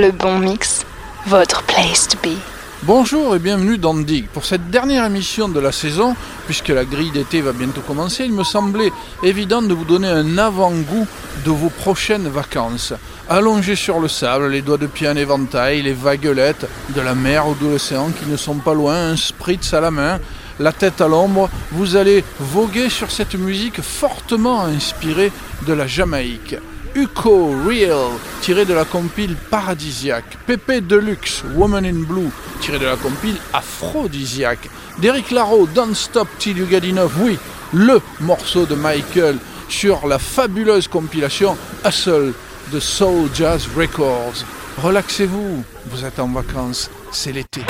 Le bon mix, votre place to be. Bonjour et bienvenue dans Dig. Pour cette dernière émission de la saison, puisque la grille d'été va bientôt commencer, il me semblait évident de vous donner un avant-goût de vos prochaines vacances. Allongés sur le sable, les doigts de pied en éventail, les vaguelettes de la mer ou de l'océan qui ne sont pas loin, un spritz à la main, la tête à l'ombre, vous allez voguer sur cette musique fortement inspirée de la Jamaïque. Uko Real, tiré de la compile Paradisiaque. Pepe Deluxe, Woman in Blue, tiré de la compile Aphrodisiaque. Derek Laro, Don't Stop Till You Get Enough, oui, le morceau de Michael sur la fabuleuse compilation Hustle de Soul Jazz Records. Relaxez-vous, vous êtes en vacances, c'est l'été.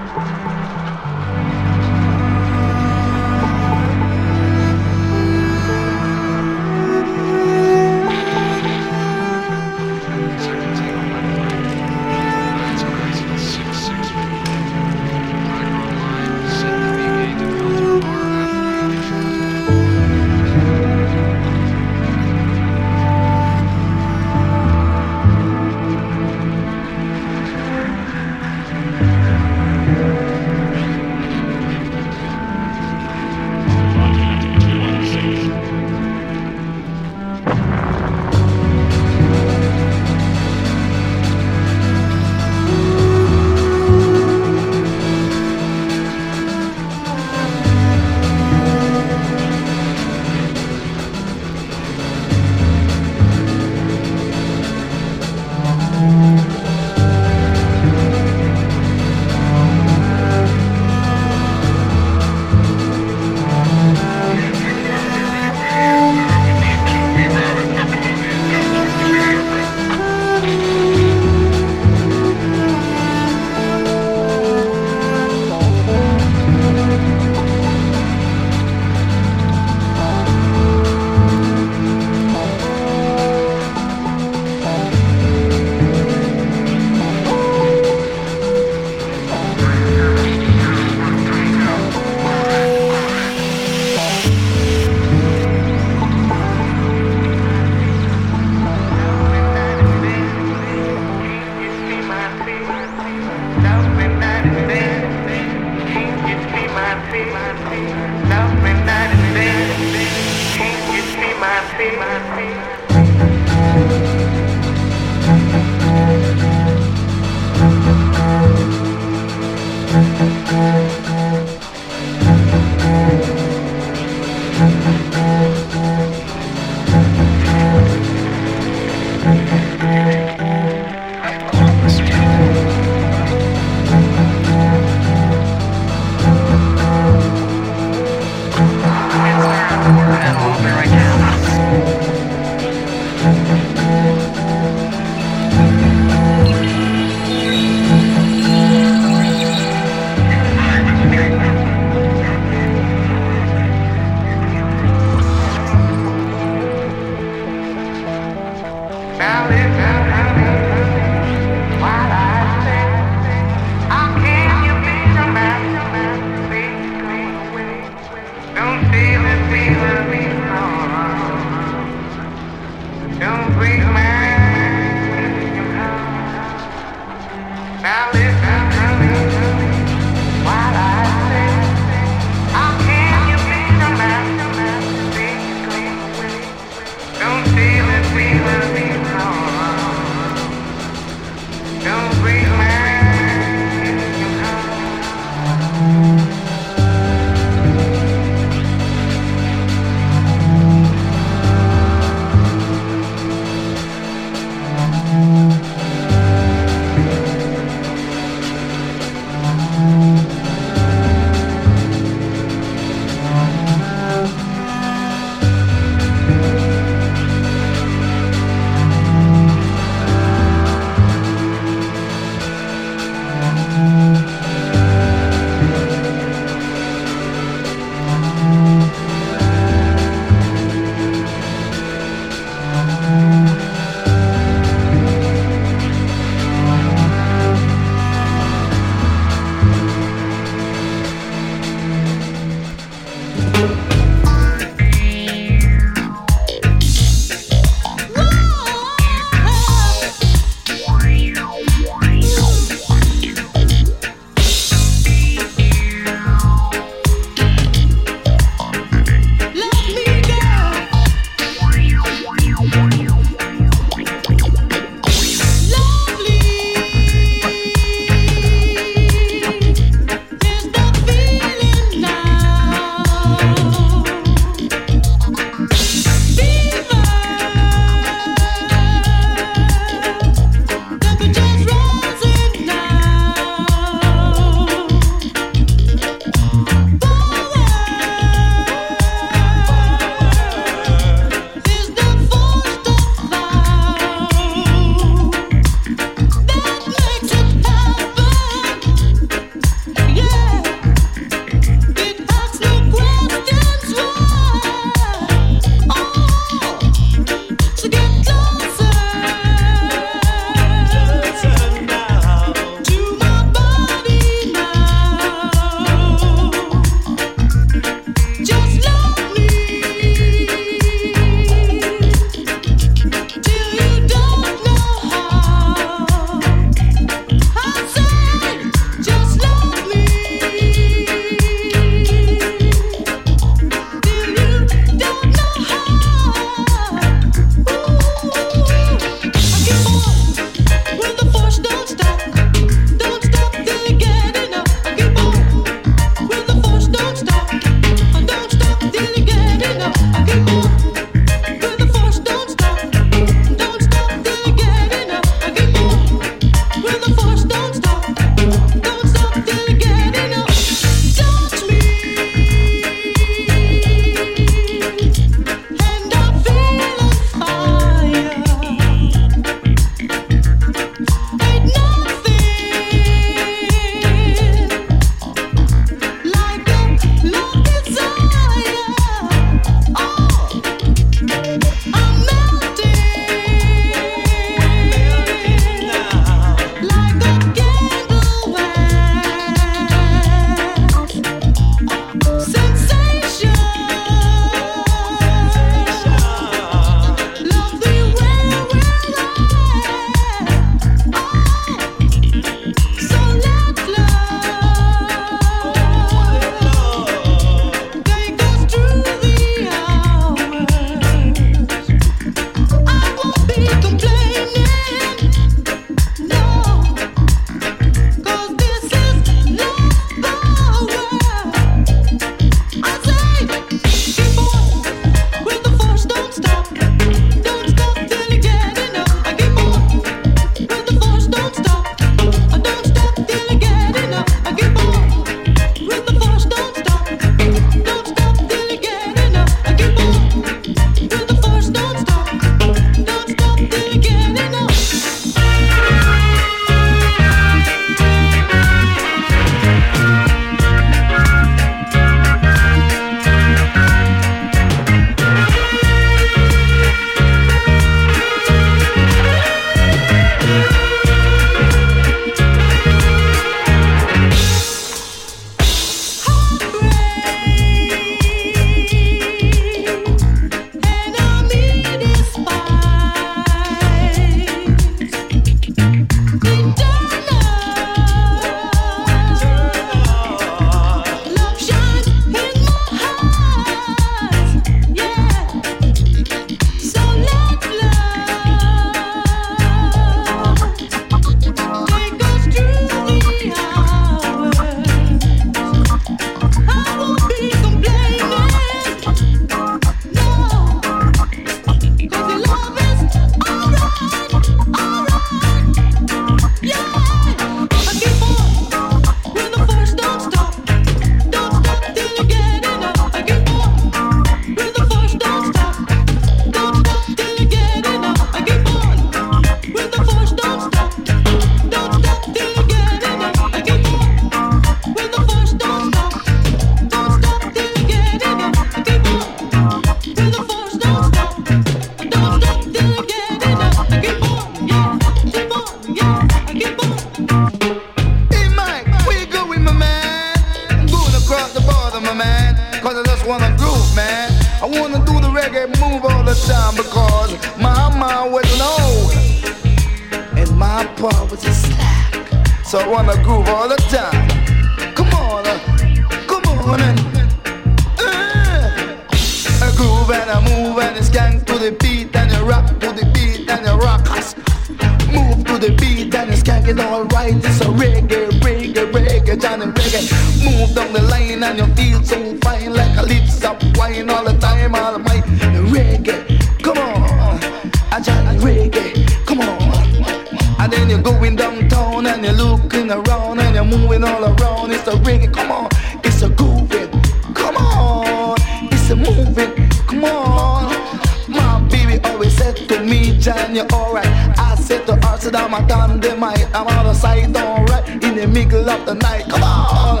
time you're alright. I set the her, sit down, my damn, they might. I'm out of sight, alright. In the middle of the night, come on.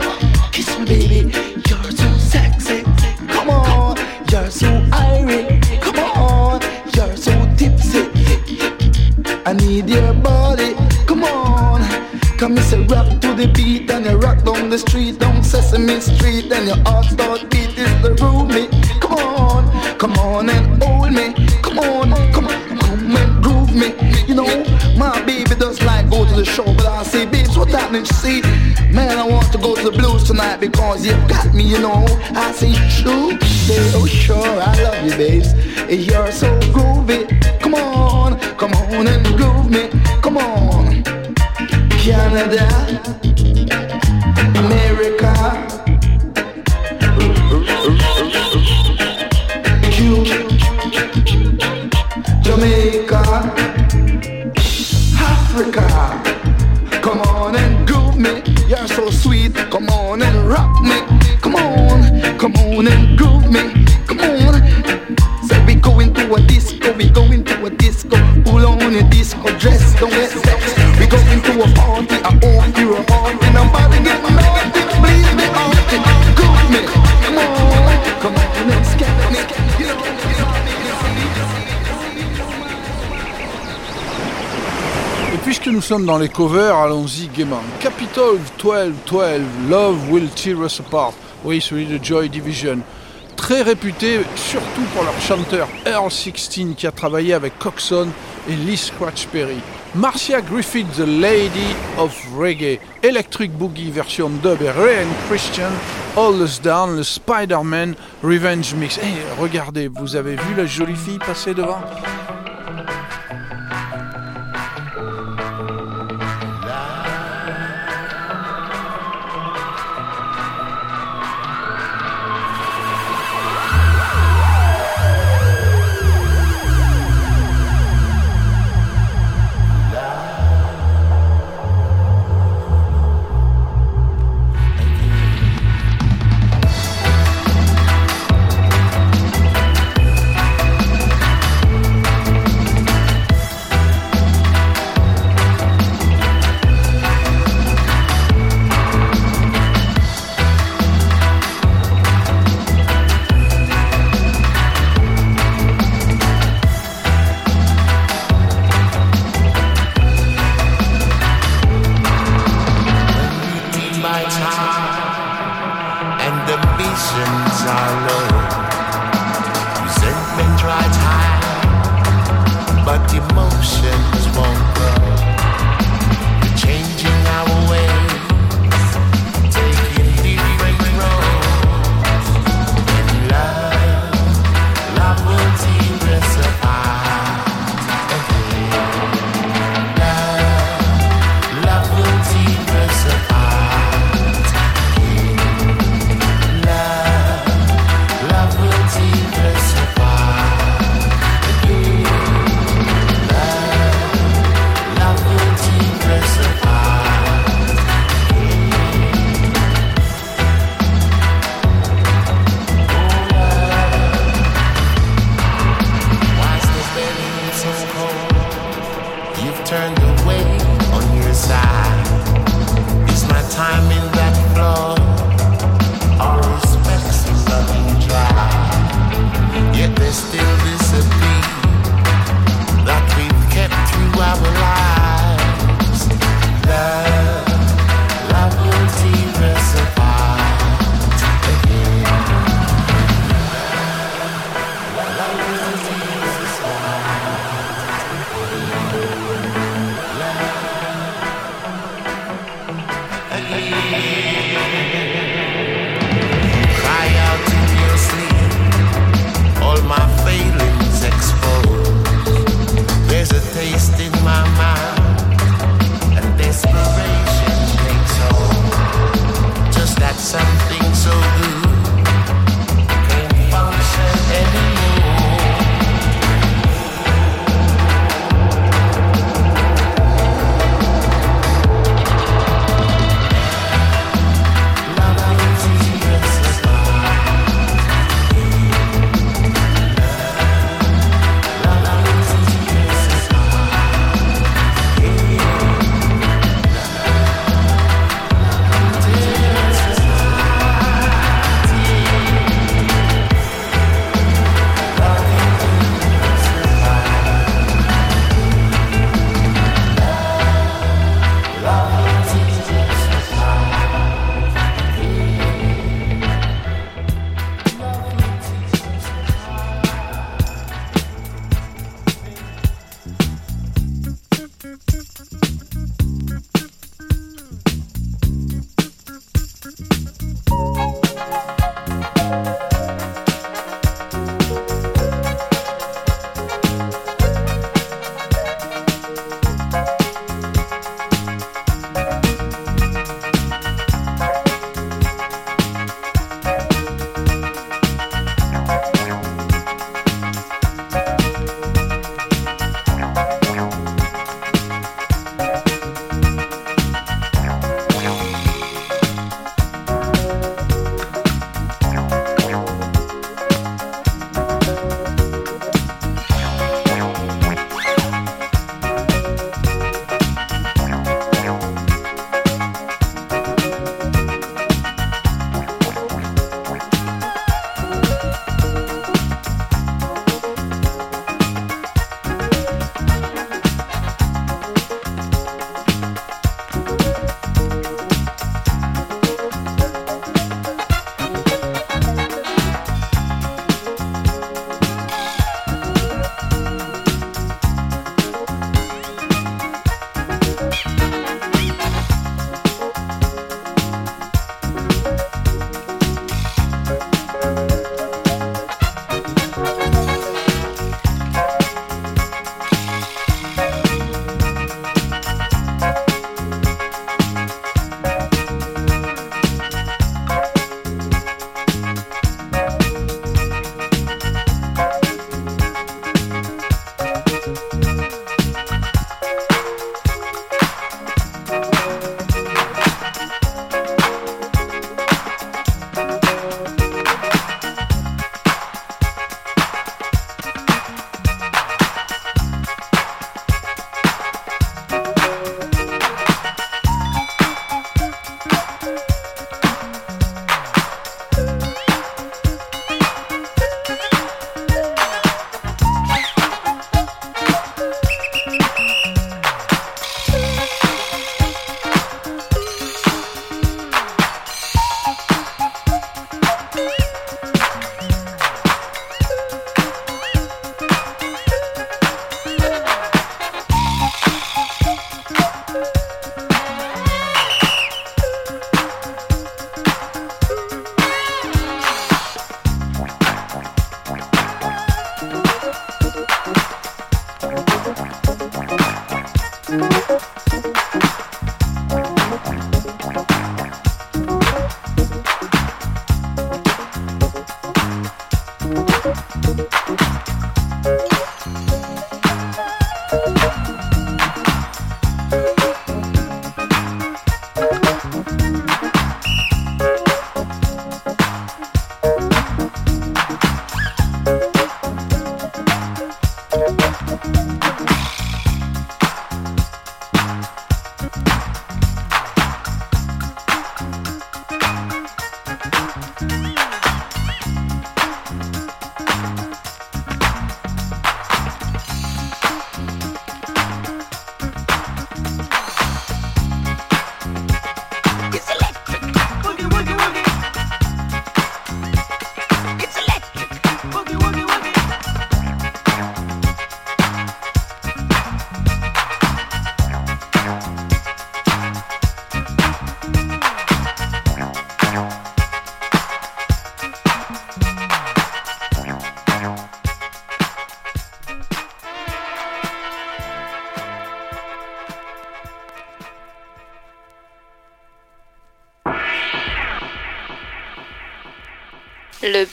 Kiss me, baby. You're too sexy. Come on. You're so irate. Come on. You're so tipsy. I need your body. Come on. Come, it's a rap to the beat, and you rock down the street, down Sesame Street, and your heart start beating. see. Man, I want to go to the blues tonight because you got me, you know. I see true. Oh, sure, I love you, babes. You're so groovy. Come on, come on and groove me. Come on, Canada. sommes dans les covers, allons-y gaiement. Capitol 12, 12, Love Will Tear Us Apart. Oui, celui de Joy Division. Très réputé, surtout pour leur chanteur Earl Sixteen, qui a travaillé avec Coxon et Lee Scratch Perry. Marcia Griffith, The Lady of Reggae. Electric Boogie version dub et Ray and Christian. All Us Down, le Spider-Man Revenge Mix. Et hey, regardez, vous avez vu la jolie fille passer devant?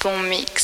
Bon mix.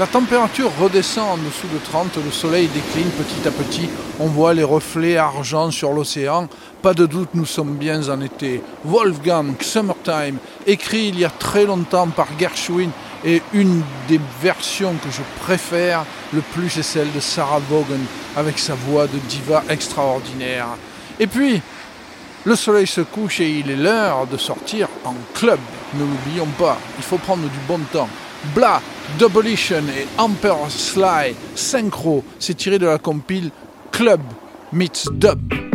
La température redescend en dessous de 30, le soleil décline petit à petit, on voit les reflets argent sur l'océan. Pas de doute, nous sommes bien en été. Wolfgang Summertime, écrit il y a très longtemps par Gershwin, et une des versions que je préfère le plus est celle de Sarah Vaughan, avec sa voix de diva extraordinaire. Et puis, le soleil se couche et il est l'heure de sortir en club. Ne l'oublions pas, il faut prendre du bon temps. Bla, Doublition et Emperor Sly, synchro, c'est tiré de la compile Club meets Dub.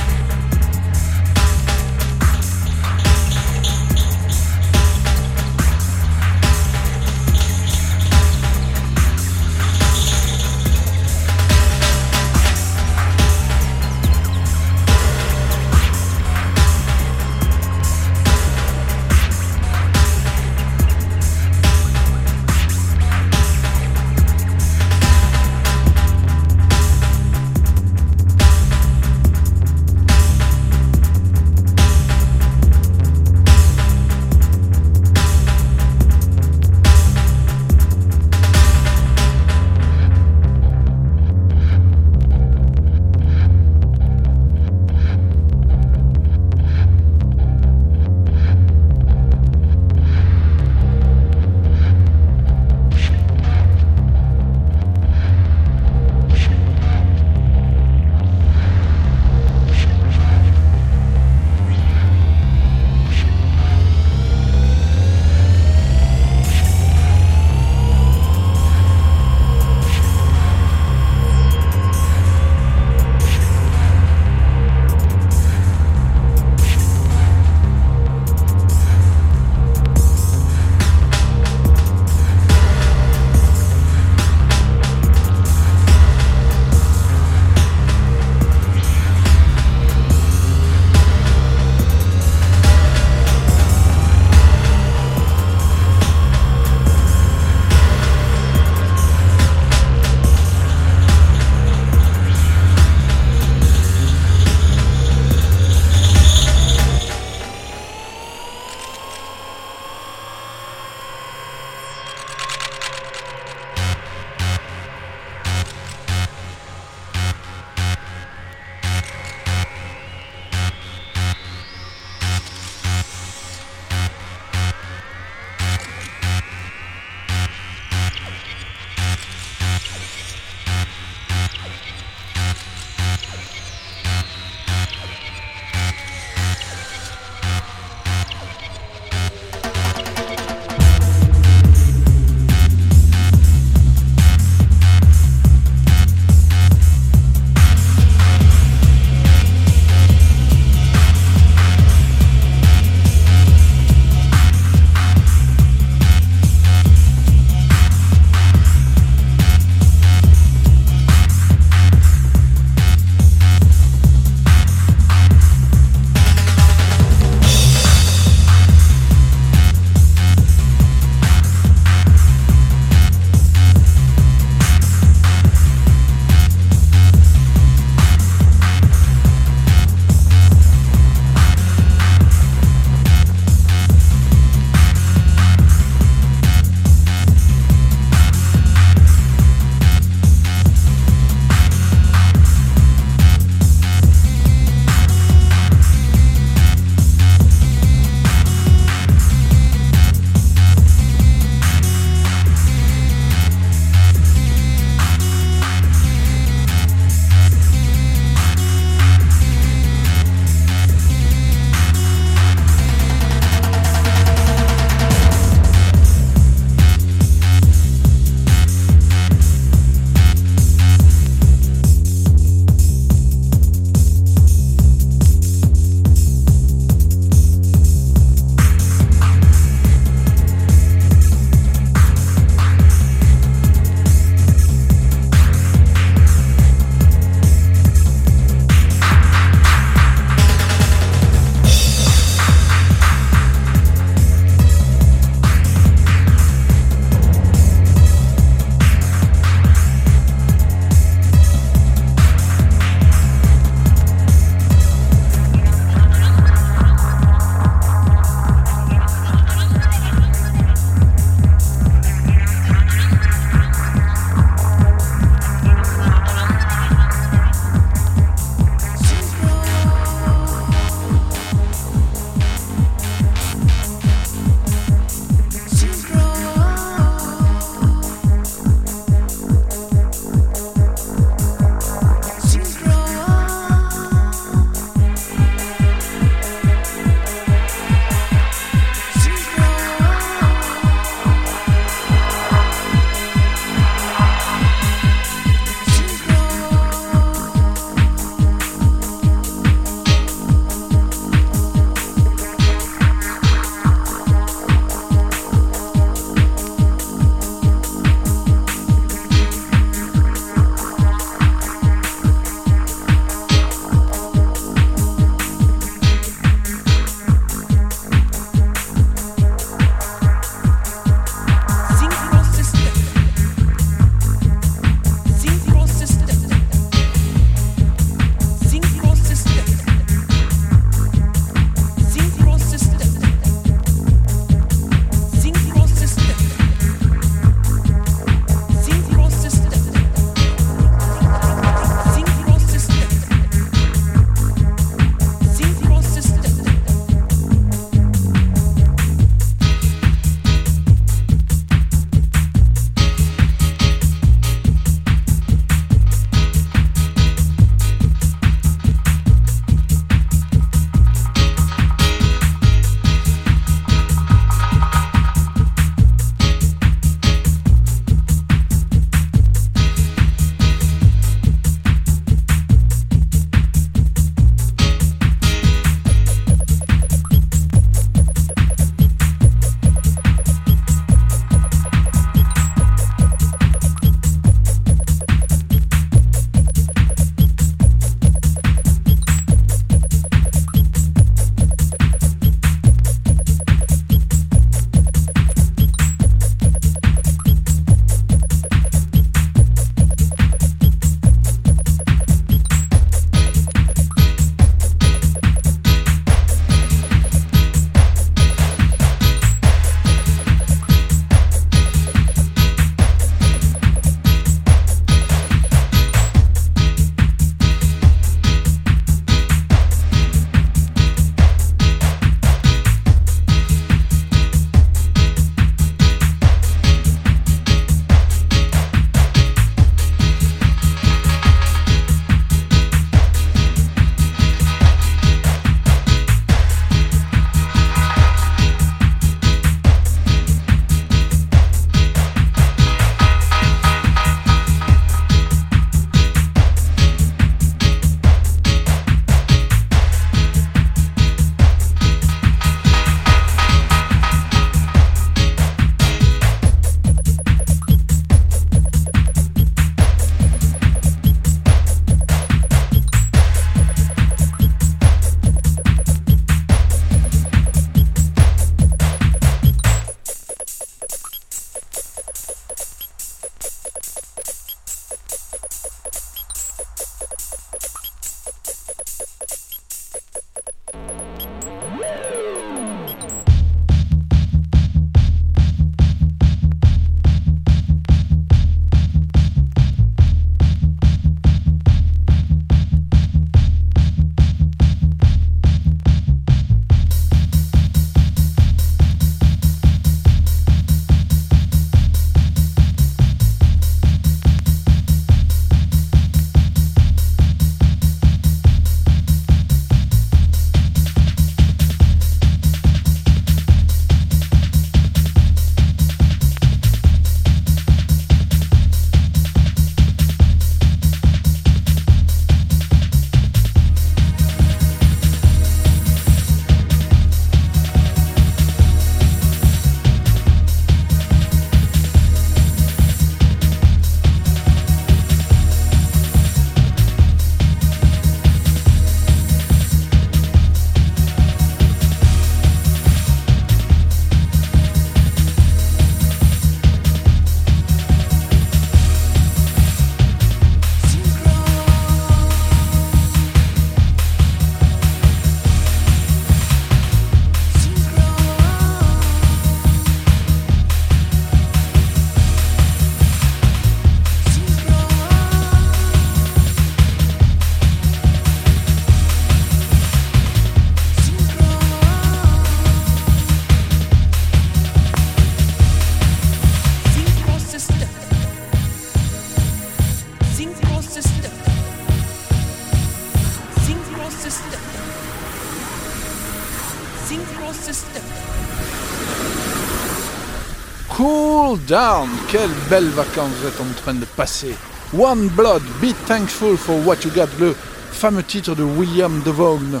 Down. Quelle belle vacances vous êtes en train de passer. One Blood, Be Thankful for What You Got, le fameux titre de William DeVaughn.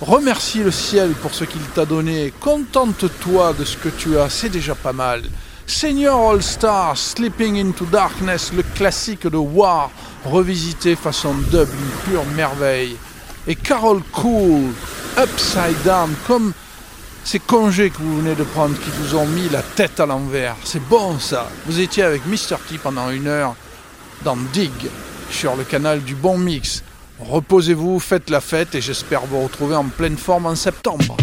Remercie le ciel pour ce qu'il t'a donné. Contente-toi de ce que tu as, c'est déjà pas mal. Senior All Star, Sleeping into Darkness, le classique de War, revisité façon dub, une pure merveille. Et Carol Cool, Upside Down, comme ces congés que vous venez de prendre qui vous ont mis la tête à l'envers. C'est bon ça. Vous étiez avec Mr. T pendant une heure dans Dig sur le canal du Bon Mix. Reposez-vous, faites la fête et j'espère vous retrouver en pleine forme en septembre.